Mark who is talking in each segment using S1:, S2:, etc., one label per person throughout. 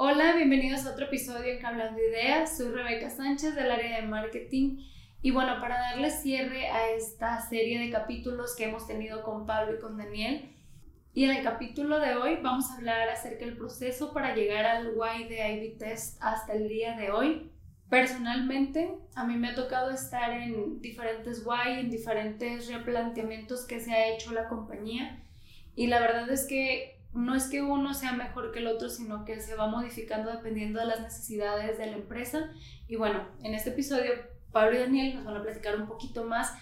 S1: Hola, bienvenidos a otro episodio en Hablando Ideas. Soy Rebeca Sánchez del área de marketing. Y bueno, para darle cierre a esta serie de capítulos que hemos tenido con Pablo y con Daniel, y en el capítulo de hoy vamos a hablar acerca del proceso para llegar al Y de IB Test hasta el día de hoy. Personalmente, a mí me ha tocado estar en diferentes Y, en diferentes replanteamientos que se ha hecho la compañía. Y la verdad es que no es que uno sea mejor que el otro, sino que se va modificando dependiendo de las necesidades de la empresa. Y bueno, en este episodio Pablo y Daniel nos van a platicar un poquito más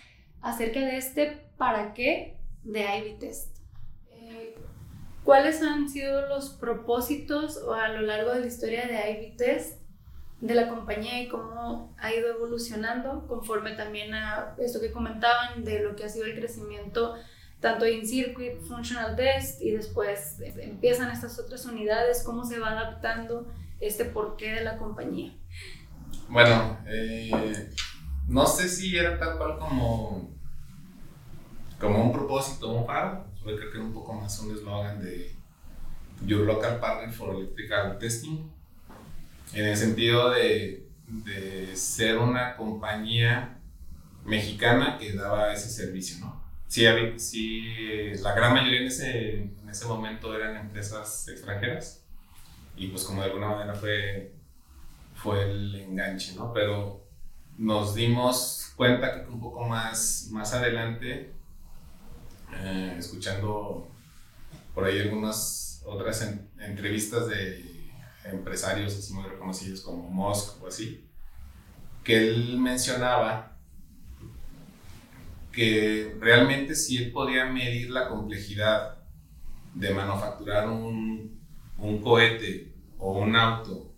S1: acerca de este para qué de Ivy Test. Eh, ¿Cuáles han sido los propósitos a lo largo de la historia de Ivy Test de la compañía y cómo ha ido evolucionando conforme también a esto que comentaban de lo que ha sido el crecimiento tanto en Circuit, Functional Test y después empiezan estas otras unidades, cómo se va adaptando este porqué de la compañía.
S2: Bueno, eh, no sé si era tal cual como, como un propósito, un faro, creo que era un poco más un eslogan de Your Local Partner for Electrical Testing, en el sentido de, de ser una compañía mexicana que daba ese servicio, ¿no? Sí, sí, la gran mayoría en ese, en ese momento eran empresas extranjeras y pues como de alguna manera fue, fue el enganche, ¿no? Pero nos dimos cuenta que un poco más, más adelante, eh, escuchando por ahí algunas otras entrevistas de empresarios así muy reconocidos como Musk o así, que él mencionaba que realmente si él podía medir la complejidad de manufacturar un, un cohete o un auto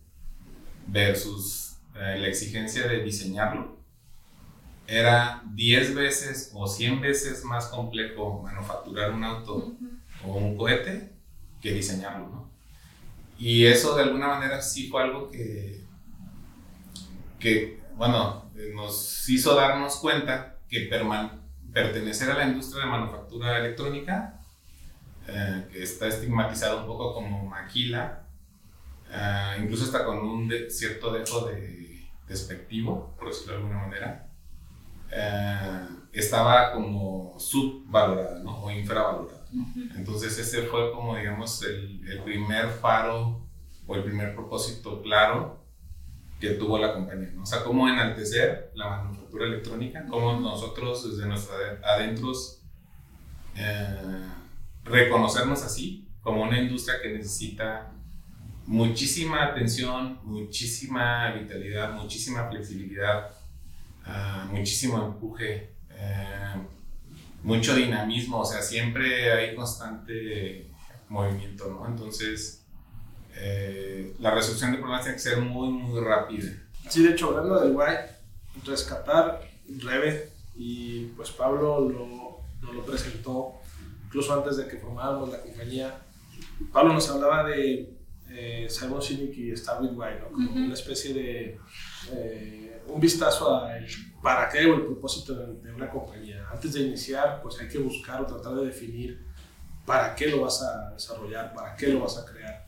S2: versus eh, la exigencia de diseñarlo, era 10 veces o 100 veces más complejo manufacturar un auto o un cohete que diseñarlo, ¿no? Y eso de alguna manera sí fue algo que, que bueno, nos hizo darnos cuenta que permanece pertenecer a la industria de manufactura electrónica, eh, que está estigmatizado un poco como maquila, eh, incluso está con un cierto dejo de despectivo, por decirlo de alguna manera, eh, estaba como subvalorada ¿no? o infravalorada. Entonces ese fue como, digamos, el, el primer faro o el primer propósito claro que tuvo la compañía. O sea, cómo enaltecer la manufactura electrónica, cómo nosotros desde nuestros adentros eh, reconocernos así como una industria que necesita muchísima atención, muchísima vitalidad, muchísima flexibilidad, uh, muchísimo empuje, eh, mucho dinamismo, o sea, siempre hay constante movimiento, ¿no? Entonces, eh, la resolución de problemas tiene que ser muy, muy rápida.
S3: Sí, de hecho, hablando del guay, rescatar Reve y pues Pablo lo, nos lo presentó incluso antes de que formáramos la compañía. Pablo nos hablaba de eh, Simon Sinek y Starwin White, ¿no? como una especie de eh, un vistazo a para qué o el propósito de, una compañía. Antes de iniciar, pues hay que buscar o tratar de definir para qué lo vas a desarrollar, para qué lo vas a crear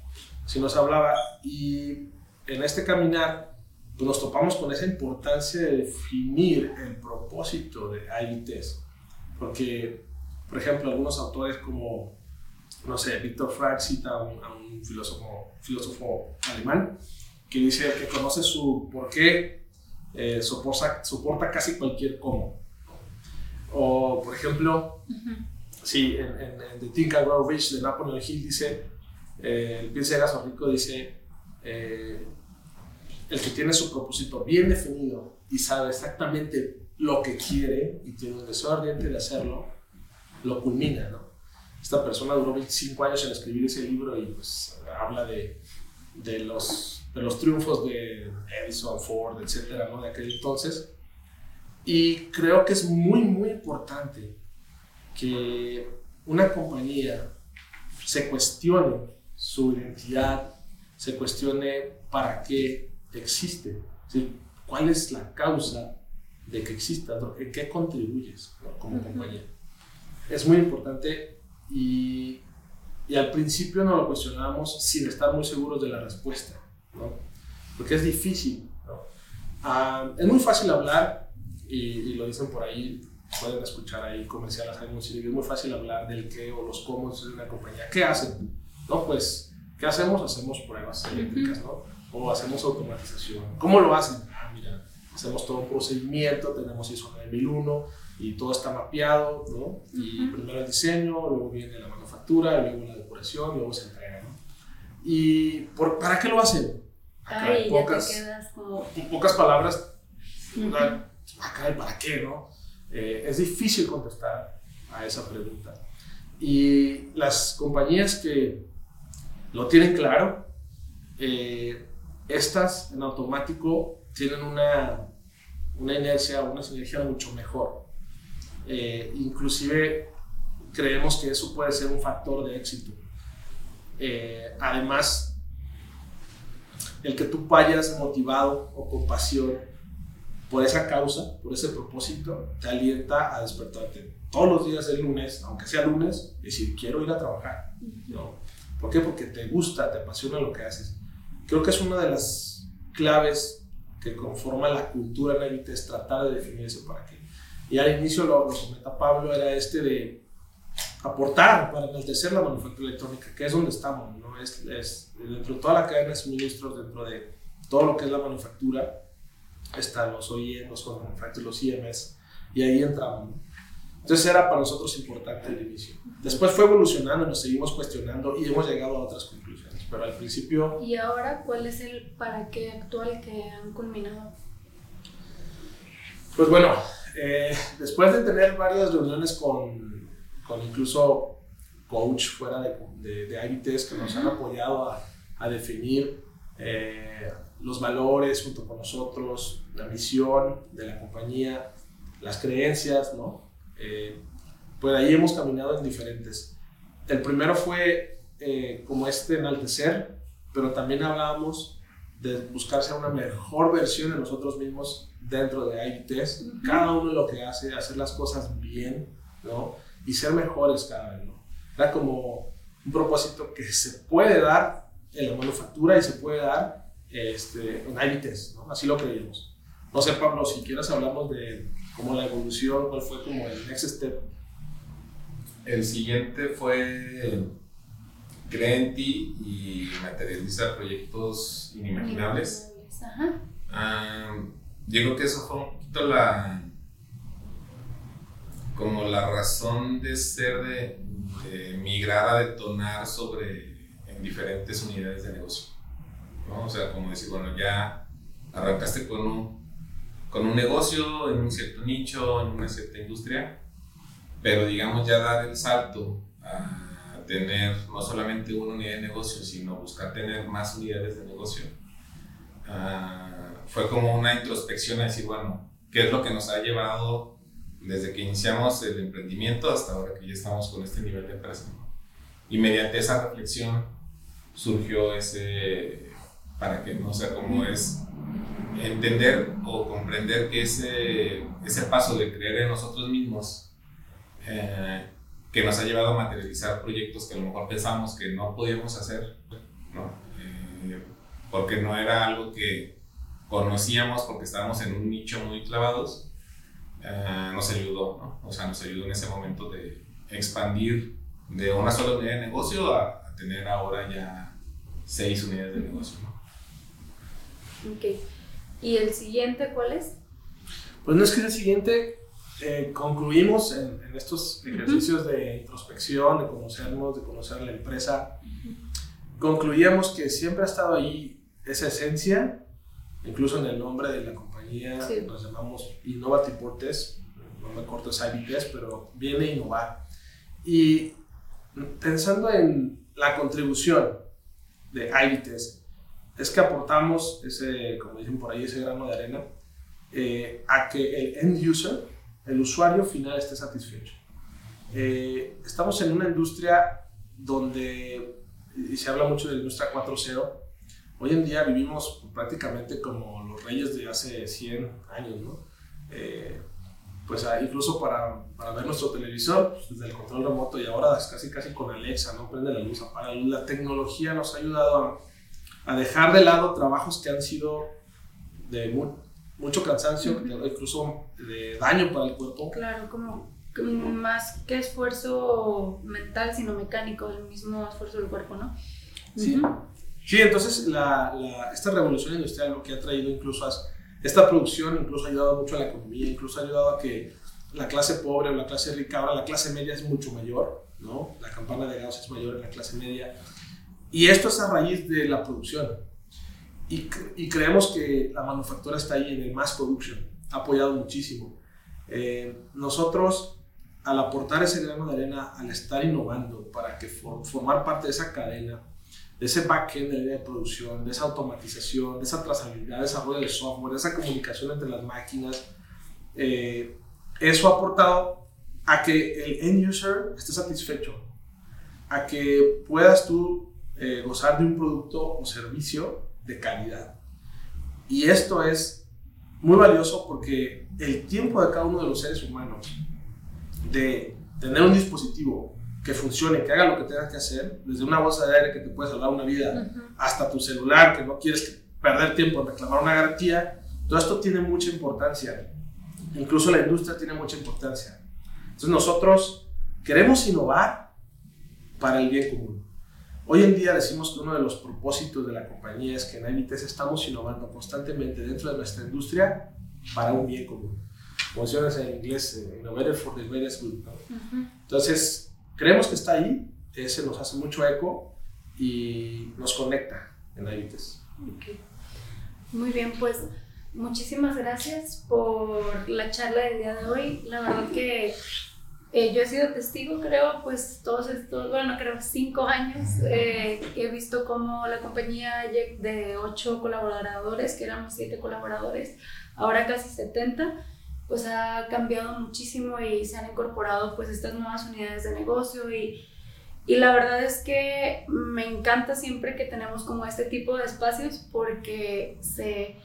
S3: si nos hablaba. Y en este caminar pues nos topamos con esa importancia de definir el propósito de IBTS. Porque, por ejemplo, algunos autores como, no sé, Víctor Frank cita a un, filósofo, filósofo alemán que dice que conoce su por qué eh, soporta, soporta casi cualquier cómo. O, por ejemplo, sí, en, en, The Think and Grow Rich de Napoleon Hill dice eh, el piensa de rico dice, eh, el que tiene su propósito bien definido y sabe exactamente lo que quiere y tiene un deseo ardiente de hacerlo, lo culmina, ¿no? Esta persona duró 25 años en escribir ese libro y pues habla de, de los, de los triunfos de Edison, Ford, etcétera, ¿no? De aquel entonces. Y creo que es muy, muy importante que una compañía se cuestione su identidad, se cuestione para qué existe, cuál es la causa de que exista, en qué contribuyes como compañía. Es muy importante y, y al principio no lo cuestionábamos sin estar muy seguros de la respuesta, ¿no? Porque es difícil, ¿no? Ah, es muy fácil hablar, y, y, lo dicen por ahí, pueden escuchar ahí comerciales, es muy fácil hablar del qué o los cómo de una compañía. ¿Qué hacen? No, pues, ¿qué hacemos? Hacemos pruebas eléctricas, ¿no? O hacemos automatización. ¿Cómo lo hacen? Ah, mira, hacemos todo un procedimiento, tenemos ISO 9001 y todo está mapeado, ¿no? Y primero el diseño, luego viene la manufactura, luego la decoración, luego se entrega, ¿no? ¿Y por, para qué lo hacen?
S1: Ay, pocas, como...
S3: pocas palabras, acá, ¿para qué, no? Eh, es difícil contestar a esa pregunta. Y las compañías que lo tienen claro, eh, estas en automático tienen una, una inercia, una sinergia mucho mejor. Eh, inclusive creemos que eso puede ser un factor de éxito. además, el que tú vayas motivado o con pasión por esa causa, por ese propósito, te alienta a despertarte todos los días del lunes, aunque sea lunes, decir, quiero ir a trabajar. ¿Por qué? Porque te gusta, te apasiona lo que haces. Creo que es una de las claves que conforma la cultura élite, es tratar de definir eso para qué. Y al inicio lo, lo comenta Pablo, era este de aportar para enaltecer la manufactura electrónica, que es donde estamos, ¿no? Es, es, dentro de toda la cadena de suministros, dentro de todo lo que es la manufactura, están los OEM, los los IMS, y ahí entramos. Entonces era para nosotros importante el inicio. Después fue evolucionando, nos seguimos cuestionando y hemos llegado a otras conclusiones, pero al principio...
S1: ¿Y ahora cuál es el para qué actual que han culminado?
S3: Pues bueno, eh, después de tener varias reuniones con, con incluso coach fuera de, de, de IBTs que nos han apoyado a, a definir eh, los valores junto con nosotros, la visión de la compañía, las creencias, ¿no? Eh, pues ahí hemos caminado en diferentes. El primero fue eh, como este enaltecer, pero también hablábamos de buscar ser una mejor versión de nosotros mismos dentro de IBTs, cada uno lo que hace, hacer las cosas bien, ¿no? Y ser mejores cada vez, ¿no? Era como un propósito que se puede dar en la manufactura y se puede dar este, en IBTs, ¿no? Así lo creíamos. No sé, Pablo, si quieres hablamos de cómo la evolución, cuál fue como el next step.
S2: El siguiente fue cree en ti y materializa proyectos inimaginables. Ajá. Ah, yo creo que eso fue un poquito la como la razón de ser de, de migrar a detonar sobre en diferentes unidades de negocio. ¿no? O sea, como decir, bueno, ya arrancaste con un, con un negocio en un cierto nicho, en una cierta industria, pero digamos ya dar el salto a tener no solamente una unidad de negocio, sino buscar tener más unidades de negocio. Ah, fue como una introspección a decir, bueno, ¿qué es lo que nos ha llevado desde que iniciamos el emprendimiento hasta ahora que ya estamos con este nivel de empresa? Y mediante esa reflexión surgió ese, para que no sea como es entender o comprender que ese, ese paso de creer en nosotros mismos eh, que nos ha llevado a materializar proyectos que a lo mejor pensamos que no podíamos hacer, ¿no? Eh, porque no era algo que conocíamos porque estábamos en un nicho muy clavados, eh, nos ayudó, ¿no? O sea, nos ayudó en ese momento de expandir de una sola unidad de negocio a, a tener ahora ya seis unidades de negocio, ¿no?
S1: Ok. ¿Y el siguiente cuál es?
S3: Pues no es que el siguiente eh, concluimos en, estos ejercicios de introspección, de conocernos, de conocer la empresa. Concluíamos que siempre ha estado ahí esa esencia, incluso en el nombre de la compañía, nos llamamos Innovative Portes, no me corto es IBTS, pero viene a innovar. Y pensando en la contribución de IBTS es que aportamos ese, como dicen por ahí, ese grano de arena eh, a que el end user, el usuario final, esté satisfecho. Eh, estamos en una industria donde, y se habla mucho de la industria 4.0, hoy en día vivimos prácticamente como los reyes de hace 100 años, ¿no? Eh, pues incluso para, para, ver nuestro televisor, pues, desde el control remoto y ahora es casi casi con Alexa, ¿no? Prende la luz, apaga la luz. La tecnología nos ha ayudado a, a dejar de lado trabajos que han sido de mucho cansancio, incluso de daño para el cuerpo.
S1: Claro, como más que esfuerzo mental, sino mecánico, el mismo esfuerzo del cuerpo, ¿no?
S3: Sí. Sí, entonces la, la, esta revolución industrial lo que ha traído incluso a esta producción, incluso ha ayudado mucho a la economía, incluso ha ayudado a que la clase pobre o la clase rica, ahora la clase media es mucho mayor, ¿no? La campana de Gauss es mayor en la clase media. Y esto es a raíz de la producción. Y, y creemos que la manufactura está ahí en el mass production, ha apoyado muchísimo. Eh, nosotros al aportar ese grano de arena, al estar innovando para que formar parte de esa cadena, de ese backend de de producción, de esa automatización, de esa trazabilidad, desarrollo de software, de esa comunicación entre las máquinas, eh, eso ha aportado a que el end user esté satisfecho, a que puedas tú eh, gozar de un producto o servicio de calidad. Y esto es muy valioso porque el tiempo de cada uno de los seres humanos de tener un dispositivo que funcione, que haga lo que tenga que hacer, desde una bolsa de aire que te puede salvar una vida, hasta tu celular que no quieres perder tiempo en reclamar una garantía, todo esto tiene mucha importancia. Incluso la industria tiene mucha importancia. Entonces nosotros queremos innovar para el bien común. Hoy en día decimos que uno de los propósitos de la compañía es que en Avites estamos innovando constantemente dentro de nuestra industria para un bien común funciones en inglés, eh, Innovator for the Greatest Good. Entonces, creemos que está ahí, ese nos hace mucho eco y nos conecta en IBITES.
S1: Muy bien, pues muchísimas gracias por la charla del día de hoy. La verdad que eh, yo he sido testigo, creo, pues todos estos, bueno, creo cinco años, eh, he visto cómo la compañía de ocho colaboradores, que éramos siete colaboradores, ahora casi 70, pues ha cambiado muchísimo y se han incorporado pues estas nuevas unidades de negocio y, y la verdad es que me encanta siempre que tenemos como este tipo de espacios porque se,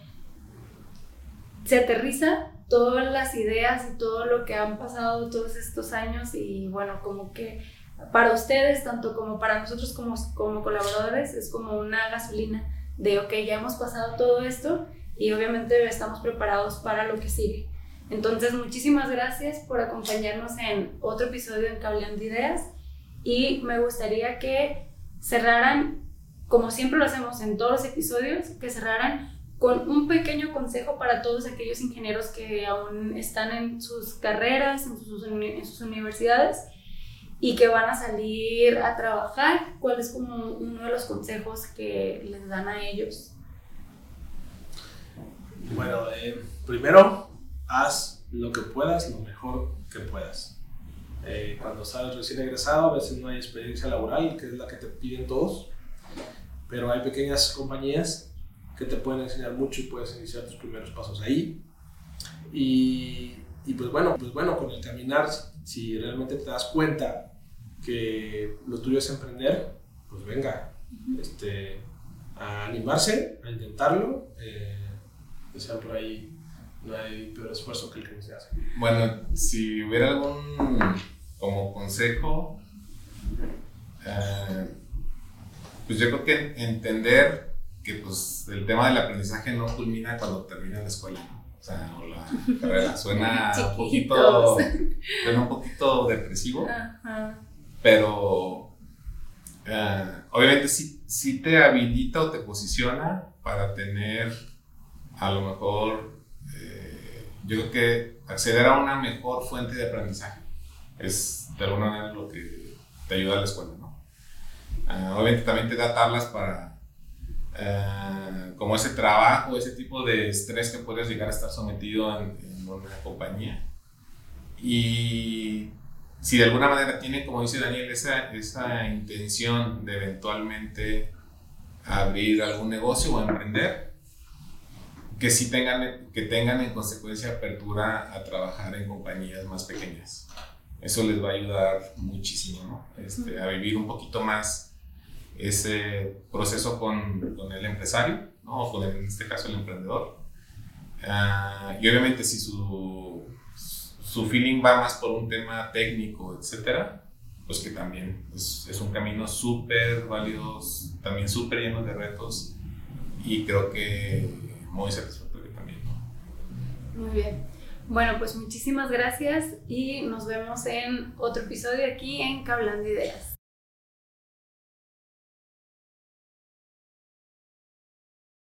S1: se aterriza todas las ideas y todo lo que han pasado todos estos años y bueno, como que para ustedes, tanto como para nosotros como, como colaboradores, es como una gasolina de, ok, ya hemos pasado todo esto y obviamente estamos preparados para lo que sigue. Entonces, muchísimas gracias por acompañarnos en otro episodio en Cableando Ideas y me gustaría que cerraran, como siempre lo hacemos en todos los episodios, que cerraran con un pequeño consejo para todos aquellos ingenieros que aún están en sus carreras, en sus, universidades y que van a salir a trabajar. ¿Cuál es como uno de los consejos que les dan a ellos?
S3: Bueno, eh, primero haz lo que puedas, lo mejor que puedas. Eh, cuando sales recién egresado, a veces no hay experiencia laboral, que es la que te piden todos, pero hay pequeñas compañías que te pueden enseñar mucho y puedes iniciar tus primeros pasos ahí. Y, y pues bueno, pues bueno, con el caminar, si realmente te das cuenta que lo tuyo es emprender, pues venga, este, a animarse, a intentarlo, eh, que sea por ahí no hay peor esfuerzo que el que se hace.
S2: Bueno, si hubiera algún como consejo, eh, pues yo creo que entender que pues el tema del aprendizaje no culmina cuando termina la escuela, o sea, o la carrera. Suena un poquito, suena un poquito depresivo, pero eh, obviamente sí, sí te habilita o te posiciona para tener a lo mejor yo creo que acceder a una mejor fuente de aprendizaje es de alguna manera lo que te ayuda a la escuela, ¿no? Ah, obviamente también te da tablas para ah, como ese trabajo, ese tipo de estrés que puedes llegar a estar sometido en, una compañía. Y si de alguna manera tiene, como dice Daniel, esa, esa intención de eventualmente abrir algún negocio o emprender, que sí tengan, que tengan en consecuencia apertura a trabajar en compañías más pequeñas. Eso les va a ayudar muchísimo, ¿no? Este, a vivir un poquito más ese proceso con, con el empresario, ¿no? O con en este caso el emprendedor. Ah, y obviamente si su, su feeling va más por un tema técnico, etcétera, pues que también es, es un camino súper válido, también súper lleno de retos y creo que muy satisfactorio también.
S1: Muy bien. Bueno, pues muchísimas gracias y nos vemos en otro episodio aquí en Cablando Ideas.